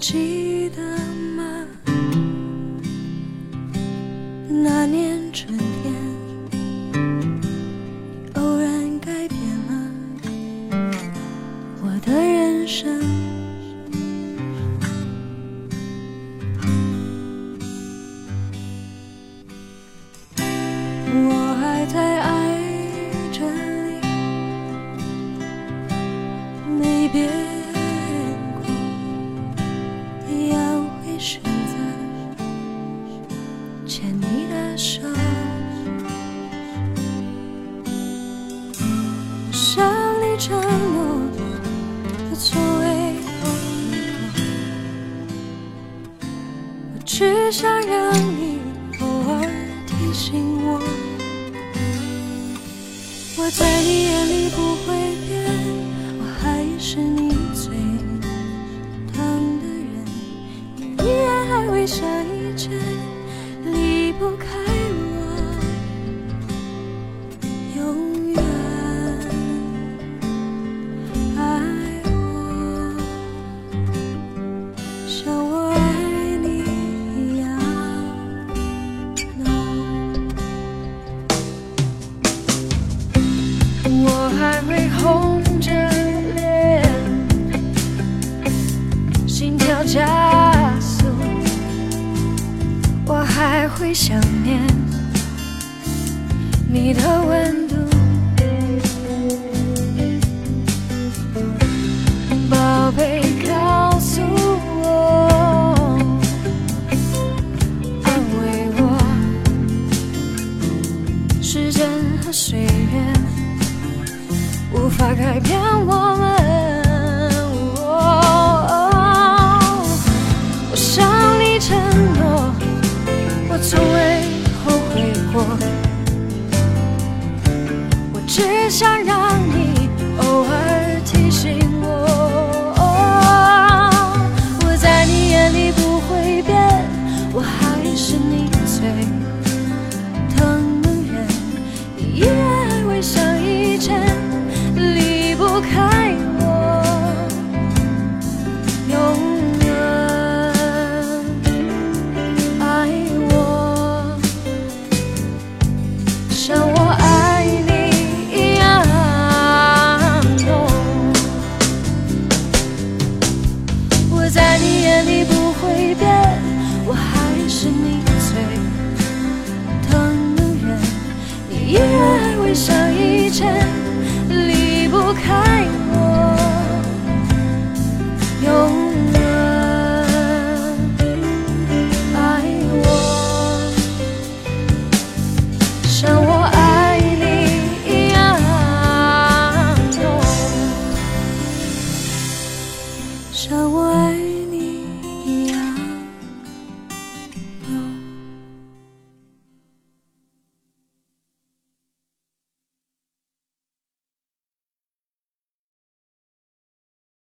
记得吗？那年春天，偶然改变了我的人生。我还在爱着你，你别只想让你偶尔提醒我。我在你眼里不会变，我还是会想念你的温度。宝贝，告诉我，安慰我，时间和岁月。无法改变我们。只想像以前。离不开我，永远爱我，像我爱你一样浓，像我爱你。